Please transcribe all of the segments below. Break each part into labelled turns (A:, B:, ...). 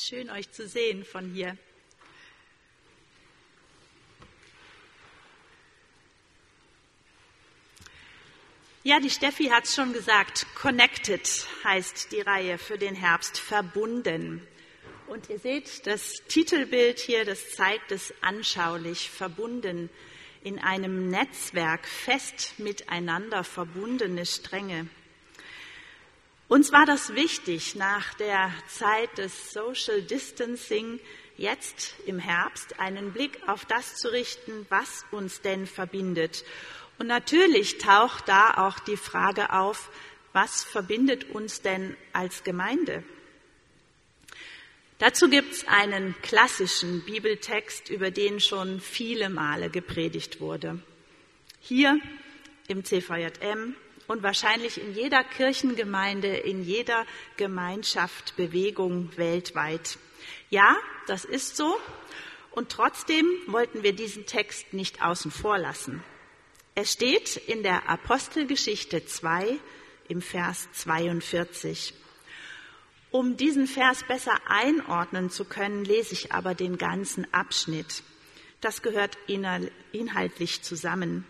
A: Schön euch zu sehen von hier. Ja, die Steffi hat es schon gesagt. Connected heißt die Reihe für den Herbst. Verbunden. Und ihr seht, das Titelbild hier, das zeigt es anschaulich. Verbunden in einem Netzwerk, fest miteinander verbundene Stränge. Uns war das wichtig, nach der Zeit des Social Distancing jetzt im Herbst einen Blick auf das zu richten, was uns denn verbindet. Und natürlich taucht da auch die Frage auf, was verbindet uns denn als Gemeinde? Dazu gibt es einen klassischen Bibeltext, über den schon viele Male gepredigt wurde. Hier im CVJM und wahrscheinlich in jeder Kirchengemeinde, in jeder Gemeinschaft, Bewegung weltweit. Ja, das ist so. Und trotzdem wollten wir diesen Text nicht außen vor lassen. Er steht in der Apostelgeschichte 2 im Vers 42. Um diesen Vers besser einordnen zu können, lese ich aber den ganzen Abschnitt. Das gehört inhaltlich zusammen.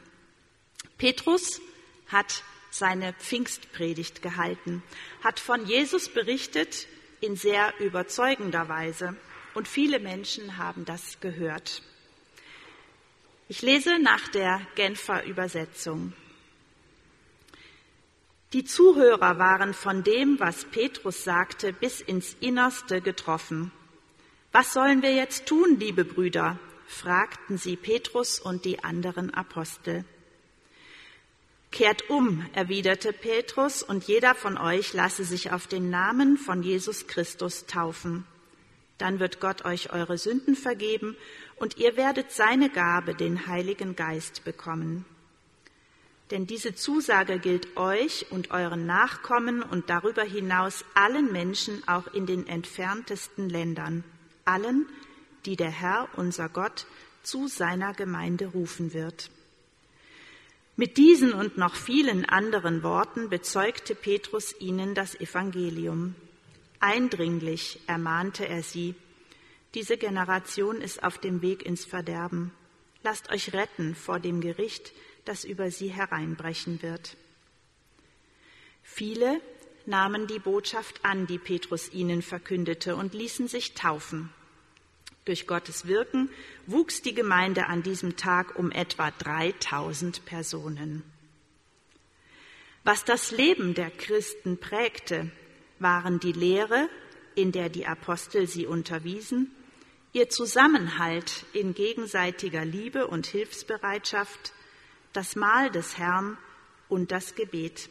A: Petrus hat seine Pfingstpredigt gehalten, hat von Jesus berichtet in sehr überzeugender Weise. Und viele Menschen haben das gehört. Ich lese nach der Genfer Übersetzung. Die Zuhörer waren von dem, was Petrus sagte, bis ins Innerste getroffen. Was sollen wir jetzt tun, liebe Brüder? fragten sie Petrus und die anderen Apostel. Kehrt um, erwiderte Petrus, und jeder von euch lasse sich auf den Namen von Jesus Christus taufen. Dann wird Gott euch eure Sünden vergeben und ihr werdet seine Gabe, den Heiligen Geist, bekommen. Denn diese Zusage gilt euch und euren Nachkommen und darüber hinaus allen Menschen auch in den entferntesten Ländern, allen, die der Herr, unser Gott, zu seiner Gemeinde rufen wird. Mit diesen und noch vielen anderen Worten bezeugte Petrus ihnen das Evangelium. Eindringlich ermahnte er sie, diese Generation ist auf dem Weg ins Verderben. Lasst euch retten vor dem Gericht, das über sie hereinbrechen wird. Viele nahmen die Botschaft an, die Petrus ihnen verkündete, und ließen sich taufen. Durch Gottes Wirken wuchs die Gemeinde an diesem Tag um etwa 3000 Personen. Was das Leben der Christen prägte, waren die Lehre, in der die Apostel sie unterwiesen, ihr Zusammenhalt in gegenseitiger Liebe und Hilfsbereitschaft, das Mahl des Herrn und das Gebet.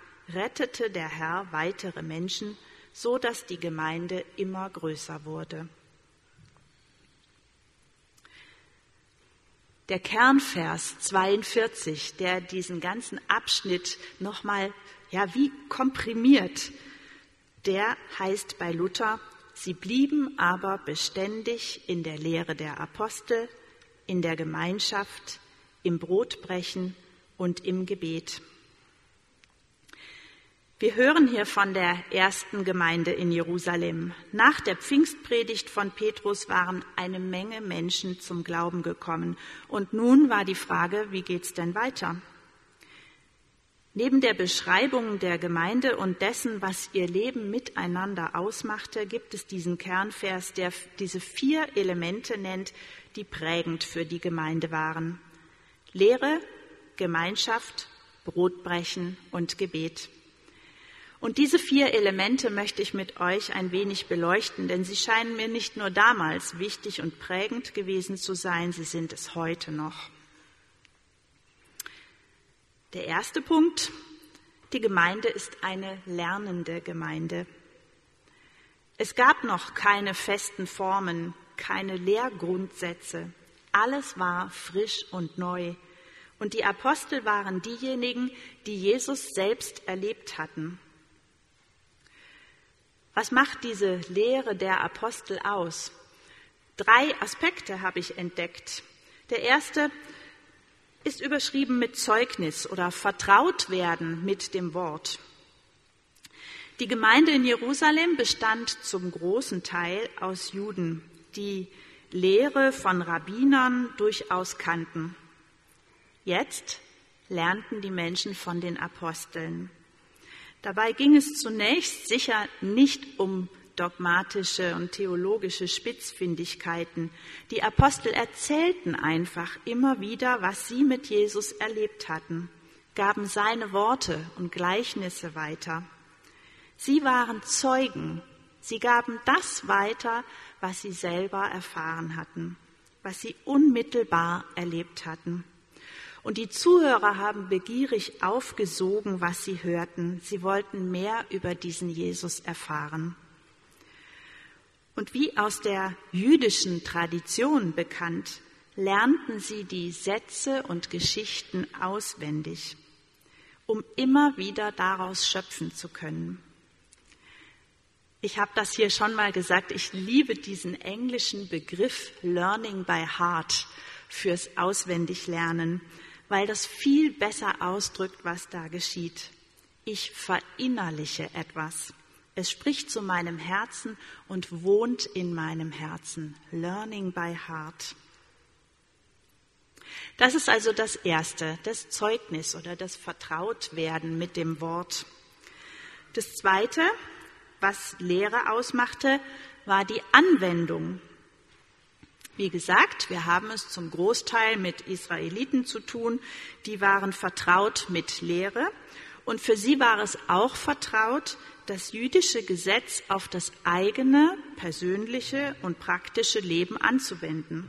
A: rettete der Herr weitere Menschen, so dass die Gemeinde immer größer wurde. Der Kernvers 42, der diesen ganzen Abschnitt nochmal, ja, wie komprimiert, der heißt bei Luther, sie blieben aber beständig in der Lehre der Apostel, in der Gemeinschaft, im Brotbrechen und im Gebet. Wir hören hier von der ersten Gemeinde in Jerusalem. Nach der Pfingstpredigt von Petrus waren eine Menge Menschen zum Glauben gekommen. Und nun war die Frage, wie geht's denn weiter? Neben der Beschreibung der Gemeinde und dessen, was ihr Leben miteinander ausmachte, gibt es diesen Kernvers, der diese vier Elemente nennt, die prägend für die Gemeinde waren. Lehre, Gemeinschaft, Brotbrechen und Gebet. Und diese vier Elemente möchte ich mit euch ein wenig beleuchten, denn sie scheinen mir nicht nur damals wichtig und prägend gewesen zu sein, sie sind es heute noch. Der erste Punkt, die Gemeinde ist eine lernende Gemeinde. Es gab noch keine festen Formen, keine Lehrgrundsätze. Alles war frisch und neu. Und die Apostel waren diejenigen, die Jesus selbst erlebt hatten. Was macht diese Lehre der Apostel aus? Drei Aspekte habe ich entdeckt. Der erste, ist überschrieben mit Zeugnis oder vertraut werden mit dem Wort. Die Gemeinde in Jerusalem bestand zum großen Teil aus Juden, die Lehre von Rabbinern durchaus kannten. Jetzt lernten die Menschen von den Aposteln. Dabei ging es zunächst sicher nicht um dogmatische und theologische Spitzfindigkeiten. Die Apostel erzählten einfach immer wieder, was sie mit Jesus erlebt hatten, gaben seine Worte und Gleichnisse weiter. Sie waren Zeugen, sie gaben das weiter, was sie selber erfahren hatten, was sie unmittelbar erlebt hatten. Und die Zuhörer haben begierig aufgesogen, was sie hörten. Sie wollten mehr über diesen Jesus erfahren. Und wie aus der jüdischen Tradition bekannt, lernten sie die Sätze und Geschichten auswendig, um immer wieder daraus schöpfen zu können. Ich habe das hier schon mal gesagt, ich liebe diesen englischen Begriff Learning by Heart fürs Auswendiglernen, weil das viel besser ausdrückt, was da geschieht. Ich verinnerliche etwas. Es spricht zu meinem Herzen und wohnt in meinem Herzen. Learning by heart. Das ist also das Erste, das Zeugnis oder das Vertrautwerden mit dem Wort. Das Zweite, was Lehre ausmachte, war die Anwendung. Wie gesagt, wir haben es zum Großteil mit Israeliten zu tun, die waren vertraut mit Lehre und für sie war es auch vertraut, das jüdische Gesetz auf das eigene, persönliche und praktische Leben anzuwenden.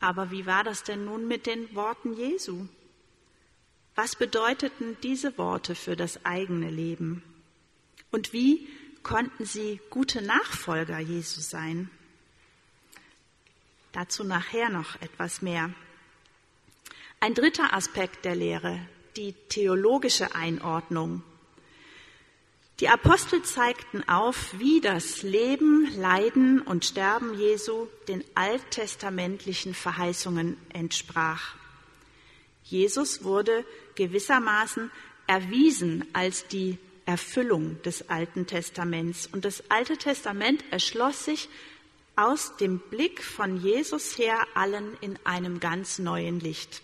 A: Aber wie war das denn nun mit den Worten Jesu? Was bedeuteten diese Worte für das eigene Leben? Und wie konnten sie gute Nachfolger Jesu sein? Dazu nachher noch etwas mehr. Ein dritter Aspekt der Lehre, die theologische Einordnung. Die Apostel zeigten auf, wie das Leben, Leiden und Sterben Jesu den alttestamentlichen Verheißungen entsprach. Jesus wurde gewissermaßen erwiesen als die Erfüllung des Alten Testaments. Und das Alte Testament erschloss sich aus dem Blick von Jesus her allen in einem ganz neuen Licht.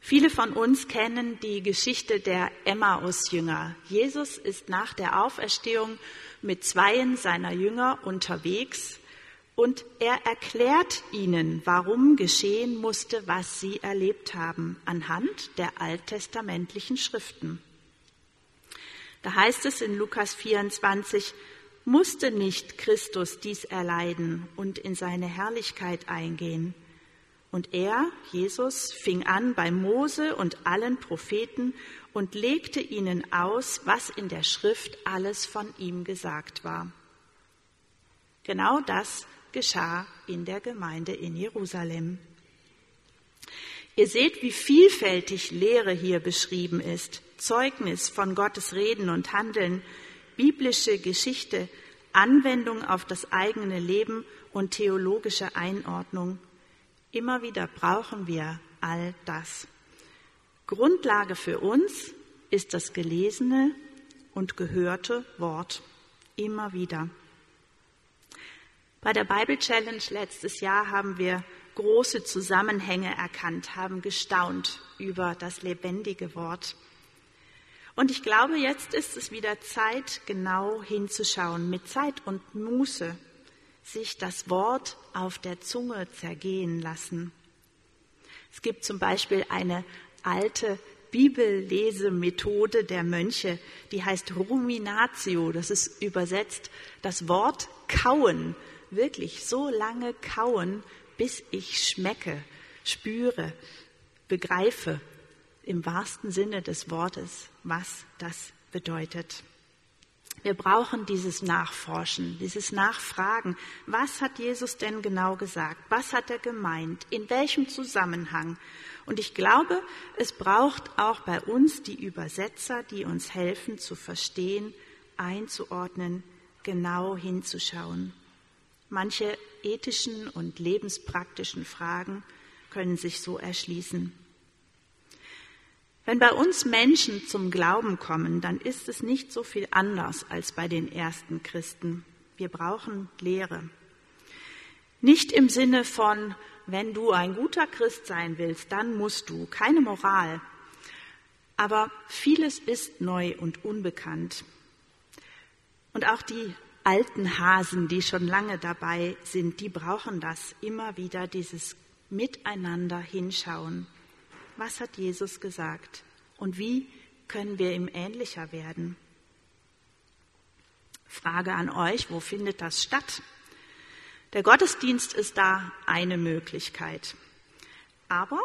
A: Viele von uns kennen die Geschichte der Emmaus-Jünger. Jesus ist nach der Auferstehung mit zweien seiner Jünger unterwegs und er erklärt ihnen, warum geschehen musste, was sie erlebt haben, anhand der alttestamentlichen Schriften. Da heißt es in Lukas 24, musste nicht Christus dies erleiden und in seine Herrlichkeit eingehen. Und er, Jesus, fing an bei Mose und allen Propheten und legte ihnen aus, was in der Schrift alles von ihm gesagt war. Genau das geschah in der Gemeinde in Jerusalem. Ihr seht, wie vielfältig Lehre hier beschrieben ist. Zeugnis von Gottes Reden und Handeln, biblische Geschichte, Anwendung auf das eigene Leben und theologische Einordnung Immer wieder brauchen wir all das. Grundlage für uns ist das gelesene und gehörte Wort. Immer wieder. Bei der Bible Challenge letztes Jahr haben wir große Zusammenhänge erkannt, haben gestaunt über das lebendige Wort. Und ich glaube, jetzt ist es wieder Zeit, genau hinzuschauen, mit Zeit und Muße, sich das Wort auf der Zunge zergehen lassen. Es gibt zum Beispiel eine alte Bibellesemethode der Mönche, die heißt Ruminatio. Das ist übersetzt das Wort kauen. Wirklich so lange kauen, bis ich schmecke, spüre, begreife im wahrsten Sinne des Wortes, was das bedeutet. Wir brauchen dieses Nachforschen, dieses Nachfragen. Was hat Jesus denn genau gesagt? Was hat er gemeint? In welchem Zusammenhang? Und ich glaube, es braucht auch bei uns die Übersetzer, die uns helfen zu verstehen, einzuordnen, genau hinzuschauen. Manche ethischen und lebenspraktischen Fragen können sich so erschließen. Wenn bei uns Menschen zum Glauben kommen, dann ist es nicht so viel anders als bei den ersten Christen. Wir brauchen Lehre. Nicht im Sinne von, wenn du ein guter Christ sein willst, dann musst du, keine Moral. Aber vieles ist neu und unbekannt. Und auch die alten Hasen, die schon lange dabei sind, die brauchen das immer wieder, dieses Miteinander hinschauen. Was hat Jesus gesagt? Und wie können wir ihm ähnlicher werden? Frage an euch, wo findet das statt? Der Gottesdienst ist da eine Möglichkeit. Aber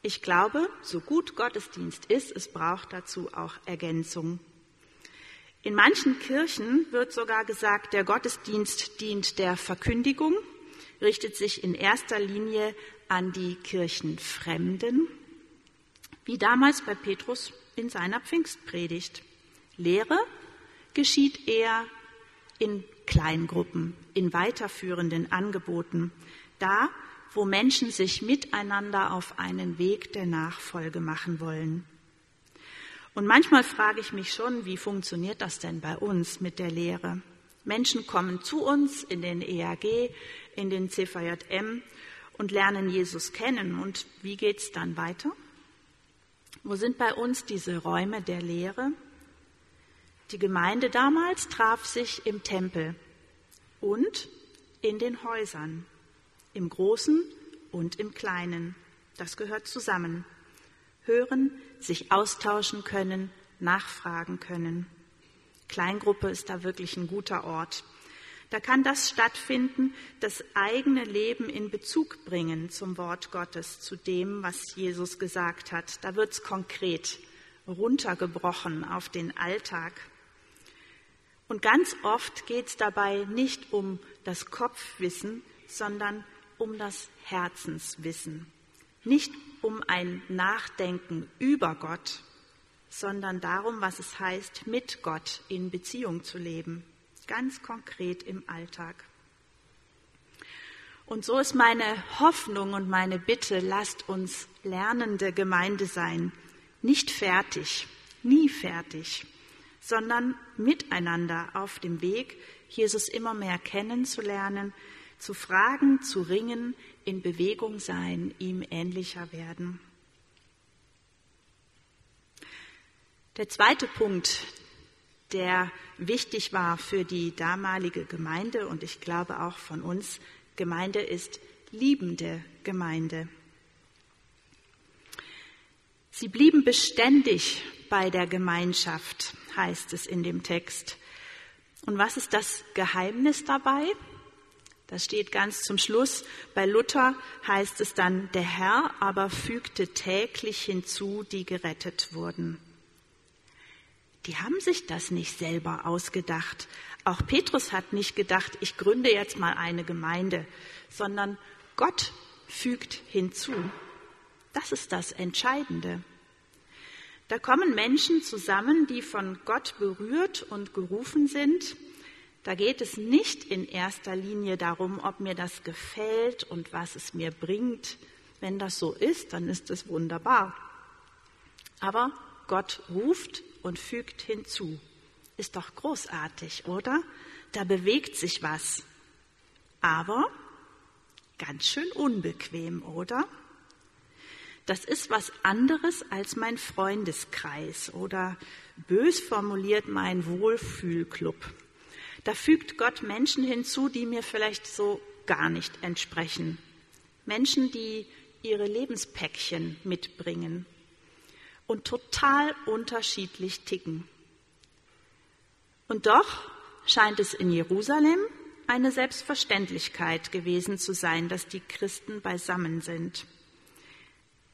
A: ich glaube, so gut Gottesdienst ist, es braucht dazu auch Ergänzung. In manchen Kirchen wird sogar gesagt, der Gottesdienst dient der Verkündigung, richtet sich in erster Linie an die Kirchenfremden, wie damals bei Petrus in seiner Pfingstpredigt. Lehre geschieht eher in Kleingruppen, in weiterführenden Angeboten, da, wo Menschen sich miteinander auf einen Weg der Nachfolge machen wollen. Und manchmal frage ich mich schon, wie funktioniert das denn bei uns mit der Lehre? Menschen kommen zu uns in den EAG, in den CVJM und lernen Jesus kennen. Und wie geht's dann weiter? Wo sind bei uns diese Räume der Lehre? Die Gemeinde damals traf sich im Tempel und in den Häusern, im Großen und im Kleinen. Das gehört zusammen. Hören, sich austauschen können, nachfragen können. Kleingruppe ist da wirklich ein guter Ort. Da kann das stattfinden, das eigene Leben in Bezug bringen zum Wort Gottes, zu dem, was Jesus gesagt hat. Da wird es konkret, runtergebrochen auf den Alltag. Und ganz oft geht es dabei nicht um das Kopfwissen, sondern um das Herzenswissen. Nicht um ein Nachdenken über Gott, sondern darum, was es heißt, mit Gott in Beziehung zu leben. Ganz konkret im Alltag. Und so ist meine Hoffnung und meine Bitte, lasst uns lernende Gemeinde sein. Nicht fertig, nie fertig, sondern miteinander auf dem Weg, Jesus immer mehr kennenzulernen, zu fragen, zu ringen, in Bewegung sein, ihm ähnlicher werden. Der zweite Punkt, der wichtig war für die damalige Gemeinde und ich glaube auch von uns, Gemeinde ist liebende Gemeinde. Sie blieben beständig bei der Gemeinschaft, heißt es in dem Text. Und was ist das Geheimnis dabei? Das steht ganz zum Schluss. Bei Luther heißt es dann, der Herr aber fügte täglich hinzu, die gerettet wurden. Die haben sich das nicht selber ausgedacht. Auch Petrus hat nicht gedacht, ich gründe jetzt mal eine Gemeinde, sondern Gott fügt hinzu. Das ist das Entscheidende. Da kommen Menschen zusammen, die von Gott berührt und gerufen sind. Da geht es nicht in erster Linie darum, ob mir das gefällt und was es mir bringt. Wenn das so ist, dann ist es wunderbar. Aber Gott ruft und fügt hinzu. Ist doch großartig, oder? Da bewegt sich was. Aber Ganz schön unbequem, oder? Das ist was anderes als mein Freundeskreis oder bös formuliert mein Wohlfühlclub. Da fügt Gott Menschen hinzu, die mir vielleicht so gar nicht entsprechen. Menschen, die ihre Lebenspäckchen mitbringen und total unterschiedlich ticken. Und doch scheint es in Jerusalem eine Selbstverständlichkeit gewesen zu sein, dass die Christen beisammen sind.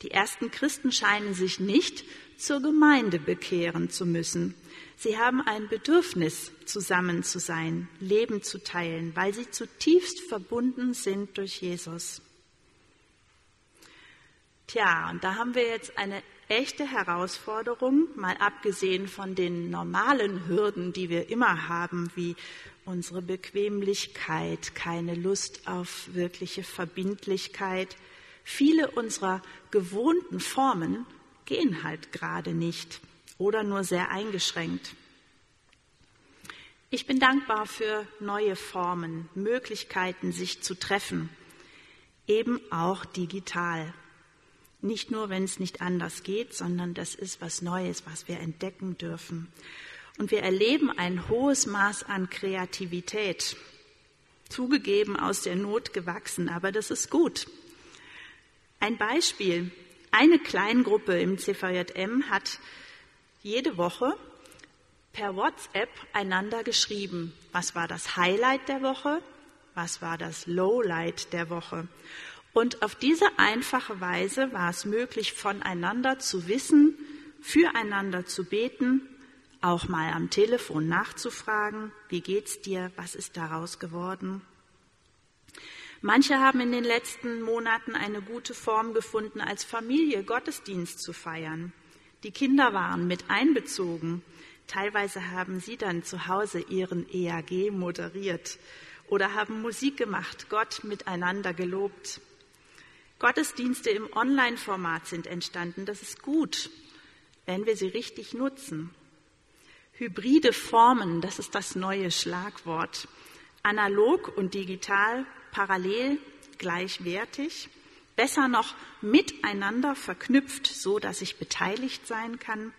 A: Die ersten Christen scheinen sich nicht zur Gemeinde bekehren zu müssen. Sie haben ein Bedürfnis, zusammen zu sein, Leben zu teilen, weil sie zutiefst verbunden sind durch Jesus. Tja, und da haben wir jetzt eine echte Herausforderung, mal abgesehen von den normalen Hürden, die wir immer haben, wie unsere Bequemlichkeit, keine Lust auf wirkliche Verbindlichkeit. Viele unserer gewohnten Formen gehen halt gerade nicht oder nur sehr eingeschränkt. Ich bin dankbar für neue Formen, Möglichkeiten, sich zu treffen, eben auch digital. Nicht nur, wenn es nicht anders geht, sondern das ist was Neues, was wir entdecken dürfen. Und wir erleben ein hohes Maß an Kreativität. Zugegeben aus der Not gewachsen, aber das ist gut. Ein Beispiel. Eine Kleingruppe im CVJM hat jede Woche per WhatsApp einander geschrieben. Was war das Highlight der Woche? Was war das Lowlight der Woche? Und auf diese einfache Weise war es möglich, voneinander zu wissen, füreinander zu beten, auch mal am Telefon nachzufragen, wie geht's dir, was ist daraus geworden? Manche haben in den letzten Monaten eine gute Form gefunden, als Familie Gottesdienst zu feiern. Die Kinder waren mit einbezogen. Teilweise haben sie dann zu Hause ihren EAG moderiert oder haben Musik gemacht, Gott miteinander gelobt. Gottesdienste im Online-Format sind entstanden. Das ist gut, wenn wir sie richtig nutzen. Hybride Formen, das ist das neue Schlagwort. Analog und digital parallel gleichwertig, besser noch miteinander verknüpft, so dass ich beteiligt sein kann.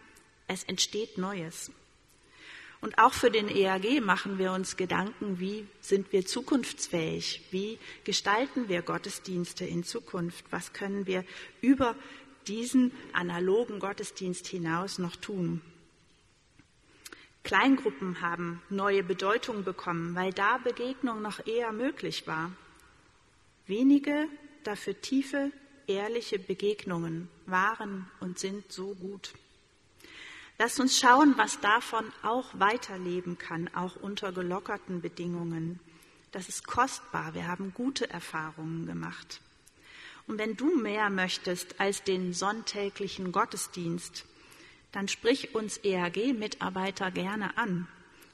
A: Es entsteht Neues. Und auch für den EAG machen wir uns Gedanken, wie sind wir zukunftsfähig? Wie gestalten wir Gottesdienste in Zukunft? Was können wir über diesen analogen Gottesdienst hinaus noch tun? Kleingruppen haben neue Bedeutung bekommen, weil da Begegnung noch eher möglich war. Wenige, dafür tiefe, ehrliche Begegnungen waren und sind so gut. Lasst uns schauen, was davon auch weiterleben kann, auch unter gelockerten Bedingungen. Das ist kostbar. Wir haben gute Erfahrungen gemacht. Und wenn du mehr möchtest als den sonntäglichen Gottesdienst, dann sprich uns EAG-Mitarbeiter gerne an.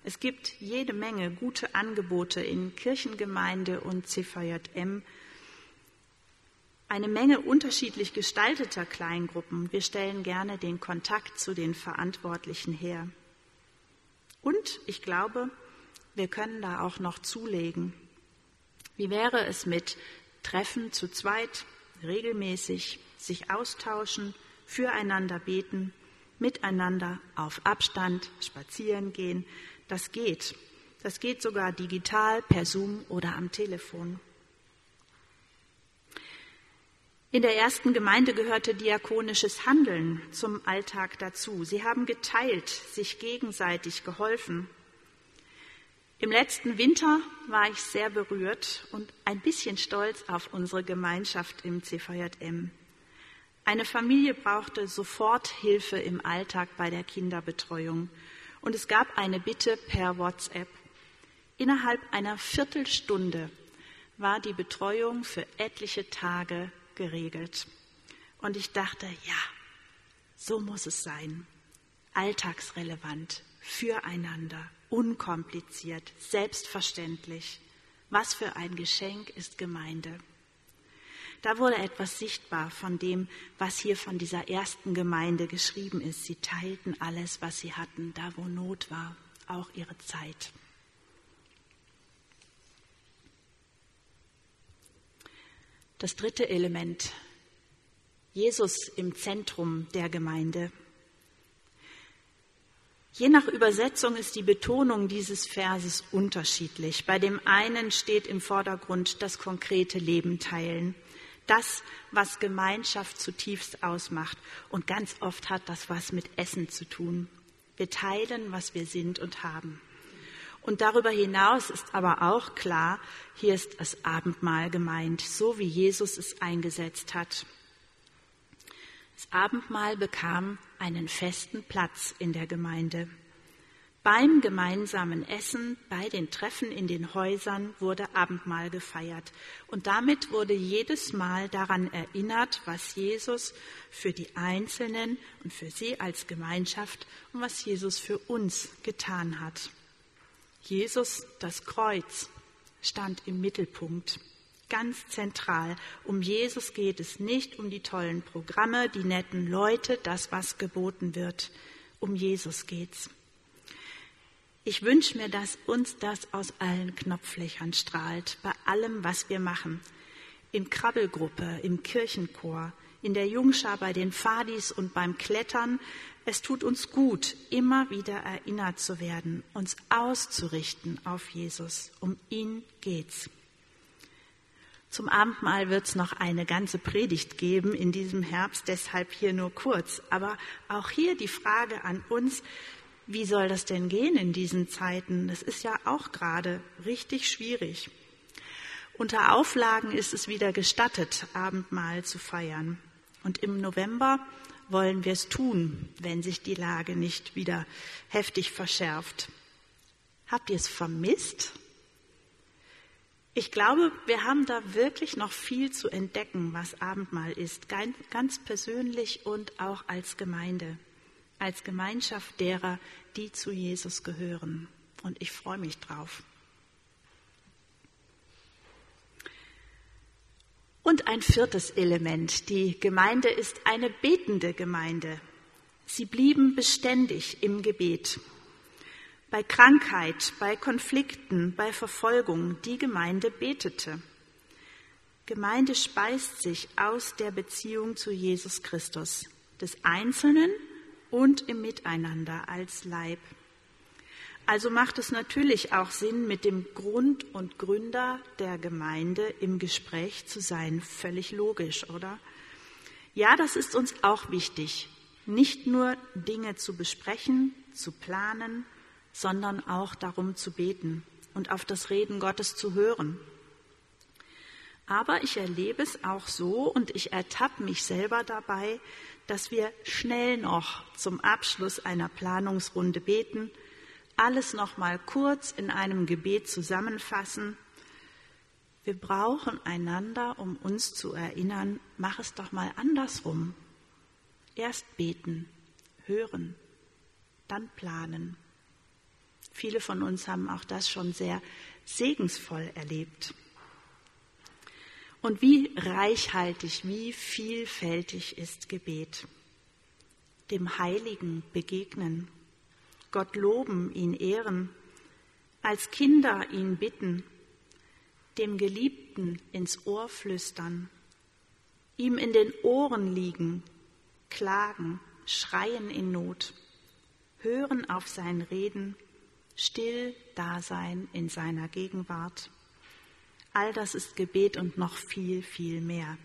A: Es gibt jede Menge gute Angebote in Kirchengemeinde und CVJM eine Menge unterschiedlich gestalteter Kleingruppen. Wir stellen gerne den Kontakt zu den Verantwortlichen her. Und ich glaube, wir können da auch noch zulegen. Wie wäre es mit Treffen zu zweit, regelmäßig, sich austauschen, füreinander beten, miteinander auf Abstand spazieren gehen? Das geht. Das geht sogar digital, per Zoom oder am Telefon. In der ersten Gemeinde gehörte diakonisches Handeln zum Alltag dazu. Sie haben geteilt, sich gegenseitig geholfen. Im letzten Winter war ich sehr berührt und ein bisschen stolz auf unsere Gemeinschaft im CVJM. Eine Familie brauchte sofort Hilfe im Alltag bei der Kinderbetreuung und es gab eine Bitte per WhatsApp. Innerhalb einer Viertelstunde war die Betreuung für etliche Tage geregelt. Und ich dachte, ja, so muss es sein. Alltagsrelevant, füreinander, unkompliziert, selbstverständlich. Was für ein Geschenk ist Gemeinde. Da wurde etwas sichtbar von dem, was hier von dieser ersten Gemeinde geschrieben ist. Sie teilten alles, was sie hatten, da wo Not war, auch ihre Zeit. Das dritte Element. Jesus im Zentrum der Gemeinde. Je nach Übersetzung ist die Betonung dieses Verses unterschiedlich. Bei dem einen steht im Vordergrund das konkrete Leben teilen, das, was Gemeinschaft zutiefst ausmacht. Und ganz oft hat das was mit Essen zu tun. Wir teilen, was wir sind und haben. Und darüber hinaus ist aber auch klar, hier ist das Abendmahl gemeint, so wie Jesus es eingesetzt hat. Das Abendmahl bekam einen festen Platz in der Gemeinde. Beim gemeinsamen Essen, bei den Treffen in den Häusern wurde Abendmahl gefeiert. Und damit wurde jedes Mal daran erinnert, was Jesus für die Einzelnen und für sie als Gemeinschaft und was Jesus für uns getan hat. Jesus, das Kreuz, stand im Mittelpunkt ganz zentral. Um Jesus geht es nicht um die tollen Programme, die netten Leute, das, was geboten wird. Um Jesus geht's. Ich wünsche mir, dass uns das aus allen Knopflöchern strahlt, bei allem, was wir machen. In Krabbelgruppe, im Kirchenchor, in der Jungschar, bei den Fadis und beim Klettern. Es tut uns gut, immer wieder erinnert zu werden, uns auszurichten auf Jesus. Um ihn geht's. Zum Abendmahl wird es noch eine ganze Predigt geben in diesem Herbst, deshalb hier nur kurz. Aber auch hier die Frage an uns, wie soll das denn gehen in diesen Zeiten? Das ist ja auch gerade richtig schwierig. Unter Auflagen ist es wieder gestattet, Abendmahl zu feiern. Und im November wollen wir es tun, wenn sich die Lage nicht wieder heftig verschärft. Habt ihr es vermisst? Ich glaube, wir haben da wirklich noch viel zu entdecken, was Abendmahl ist, ganz persönlich und auch als Gemeinde, als Gemeinschaft derer, die zu Jesus gehören. Und ich freue mich drauf. Und ein viertes Element. Die Gemeinde ist eine betende Gemeinde. Sie blieben beständig im Gebet bei Krankheit, bei Konflikten, bei Verfolgung, die Gemeinde betete. Gemeinde speist sich aus der Beziehung zu Jesus Christus, des Einzelnen und im Miteinander als Leib. Also macht es natürlich auch Sinn, mit dem Grund und Gründer der Gemeinde im Gespräch zu sein. Völlig logisch, oder? Ja, das ist uns auch wichtig. Nicht nur Dinge zu besprechen, zu planen, sondern auch darum zu beten und auf das Reden Gottes zu hören. Aber ich erlebe es auch so und ich ertappe mich selber dabei, dass wir schnell noch zum Abschluss einer Planungsrunde beten, alles noch mal kurz in einem Gebet zusammenfassen. Wir brauchen einander, um uns zu erinnern, mach es doch mal andersrum. Erst beten, hören, dann planen. Viele von uns haben auch das schon sehr segensvoll erlebt. Und wie reichhaltig, wie vielfältig ist Gebet. Dem Heiligen begegnen, Gott loben, ihn ehren, als Kinder ihn bitten, dem Geliebten ins Ohr flüstern, ihm in den Ohren liegen, klagen, schreien in Not, hören auf sein Reden, still Dasein in seiner Gegenwart. All das ist Gebet und noch viel, viel mehr.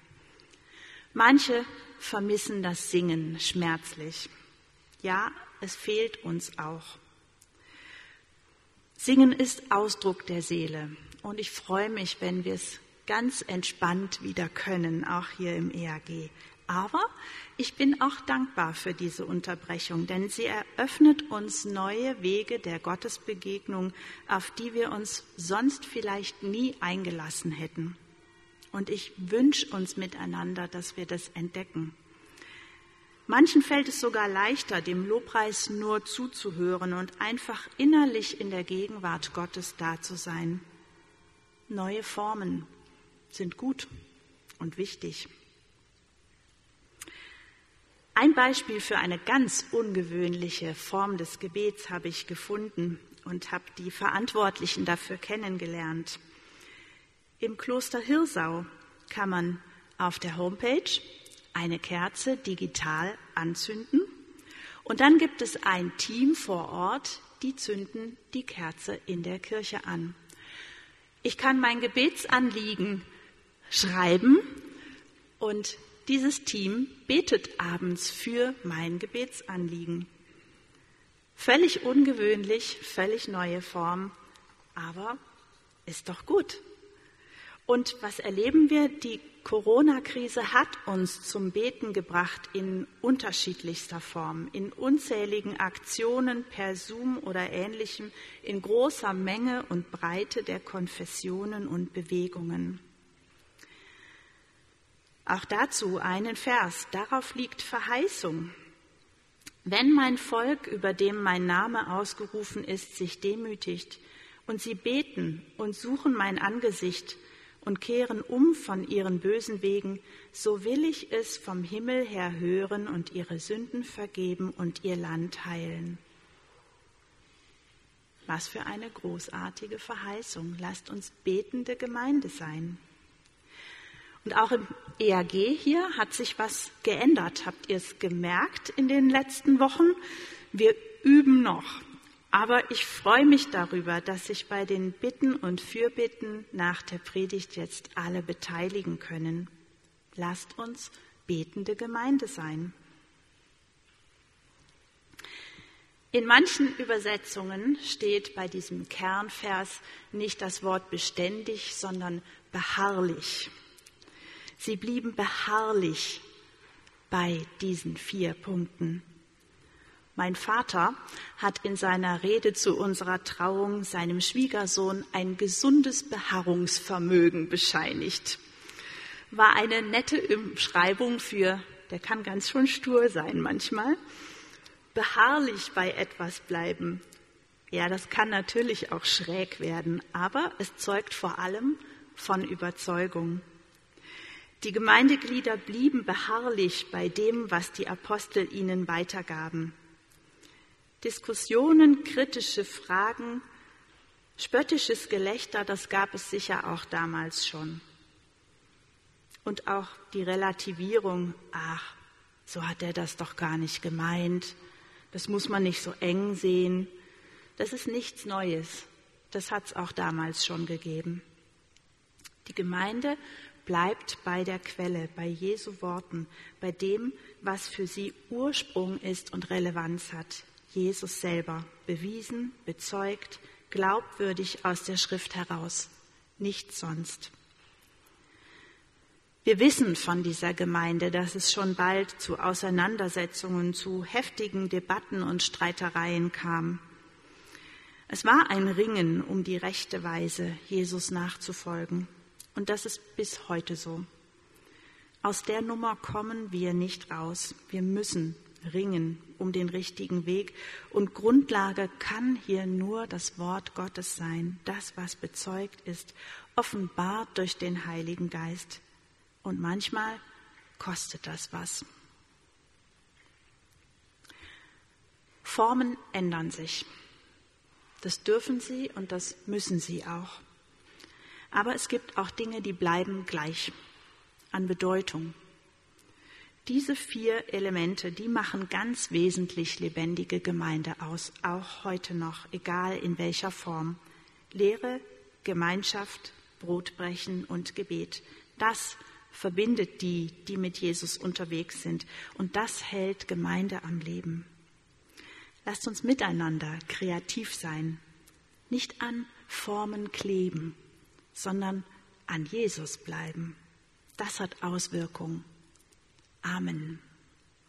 A: Manche vermissen das Singen schmerzlich. Ja, es fehlt uns auch. Singen ist Ausdruck der Seele und ich freue mich, wenn wir es ganz entspannt wieder können, auch hier im EAG. Aber ich bin auch dankbar für diese Unterbrechung, denn sie eröffnet uns neue Wege der Gottesbegegnung, auf die wir uns sonst vielleicht nie eingelassen hätten. Und ich wünsche uns miteinander, dass wir das entdecken. Manchen fällt es sogar leichter, dem Lobpreis nur zuzuhören und einfach innerlich in der Gegenwart Gottes da zu sein. Neue Formen sind gut und wichtig. Ein Beispiel für eine ganz ungewöhnliche Form des Gebets habe ich gefunden und habe die Verantwortlichen dafür kennengelernt. Im Kloster Hirsau kann man auf der Homepage eine Kerze digital anzünden und dann gibt es ein Team vor Ort, die zünden die Kerze in der Kirche an. Ich kann mein Gebetsanliegen schreiben und dieses Team betet abends für mein Gebetsanliegen. Völlig ungewöhnlich, völlig neue Form, aber ist doch gut. Und was erleben wir? Die Corona-Krise hat uns zum Beten gebracht in unterschiedlichster Form, in unzähligen Aktionen per Zoom oder ähnlichem, in großer Menge und Breite der Konfessionen und Bewegungen. Auch dazu einen Vers, darauf liegt Verheißung. Wenn mein Volk, über dem mein Name ausgerufen ist, sich demütigt und sie beten und suchen mein Angesicht, und kehren um von ihren bösen Wegen, so will ich es vom Himmel her hören und ihre Sünden vergeben und ihr Land heilen. Was für eine großartige Verheißung. Lasst uns betende Gemeinde sein. Und auch im EAG hier hat sich was geändert. Habt ihr es gemerkt in den letzten Wochen? Wir üben noch. Aber ich freue mich darüber, dass sich bei den Bitten und Fürbitten nach der Predigt jetzt alle beteiligen können. Lasst uns betende Gemeinde sein. In manchen Übersetzungen steht bei diesem Kernvers nicht das Wort beständig, sondern beharrlich. Sie blieben beharrlich bei diesen vier Punkten. Mein Vater hat in seiner Rede zu unserer Trauung seinem Schwiegersohn ein gesundes Beharrungsvermögen bescheinigt. War eine nette Umschreibung für, der kann ganz schön stur sein manchmal, beharrlich bei etwas bleiben. Ja, das kann natürlich auch schräg werden, aber es zeugt vor allem von Überzeugung. Die Gemeindeglieder blieben beharrlich bei dem, was die Apostel ihnen weitergaben. Diskussionen, kritische Fragen, spöttisches Gelächter, das gab es sicher auch damals schon. Und auch die Relativierung, ach, so hat er das doch gar nicht gemeint, das muss man nicht so eng sehen, das ist nichts Neues, das hat es auch damals schon gegeben. Die Gemeinde bleibt bei der Quelle, bei Jesu Worten, bei dem, was für sie Ursprung ist und Relevanz hat. Jesus selber, bewiesen, bezeugt, glaubwürdig aus der Schrift heraus, nichts sonst. Wir wissen von dieser Gemeinde, dass es schon bald zu Auseinandersetzungen, zu heftigen Debatten und Streitereien kam. Es war ein Ringen um die rechte Weise, Jesus nachzufolgen. Und das ist bis heute so. Aus der Nummer kommen wir nicht raus. Wir müssen ringen um den richtigen Weg. Und Grundlage kann hier nur das Wort Gottes sein, das, was bezeugt ist, offenbart durch den Heiligen Geist. Und manchmal kostet das was. Formen ändern sich. Das dürfen sie und das müssen sie auch. Aber es gibt auch Dinge, die bleiben gleich an Bedeutung. Diese vier Elemente, die machen ganz wesentlich lebendige Gemeinde aus, auch heute noch, egal in welcher Form. Lehre, Gemeinschaft, Brotbrechen und Gebet. Das verbindet die, die mit Jesus unterwegs sind. Und das hält Gemeinde am Leben. Lasst uns miteinander kreativ sein. Nicht an Formen kleben, sondern an Jesus bleiben. Das hat Auswirkungen. Amen.